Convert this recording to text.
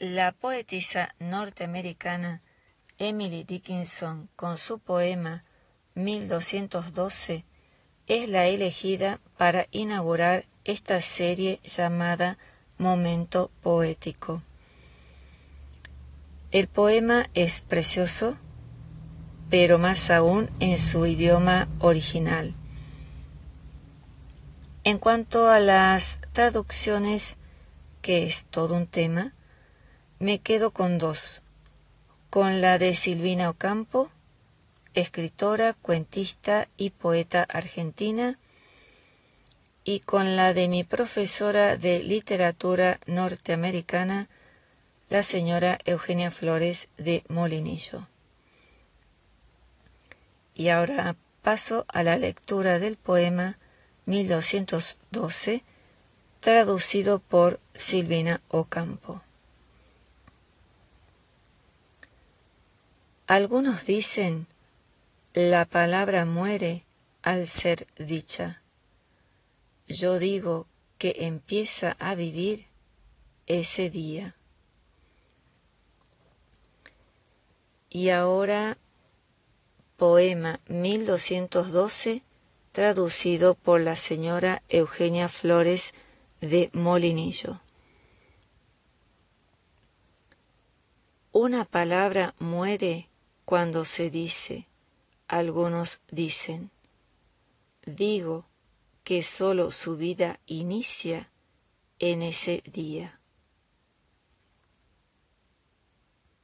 La poetisa norteamericana Emily Dickinson, con su poema 1212, es la elegida para inaugurar esta serie llamada Momento Poético. El poema es precioso, pero más aún en su idioma original. En cuanto a las traducciones, que es todo un tema, me quedo con dos, con la de Silvina Ocampo, escritora, cuentista y poeta argentina, y con la de mi profesora de literatura norteamericana, la señora Eugenia Flores de Molinillo. Y ahora paso a la lectura del poema 1212, traducido por Silvina Ocampo. Algunos dicen, la palabra muere al ser dicha. Yo digo que empieza a vivir ese día. Y ahora, poema 1212, traducido por la señora Eugenia Flores de Molinillo. Una palabra muere cuando se dice, algunos dicen, digo que solo su vida inicia en ese día.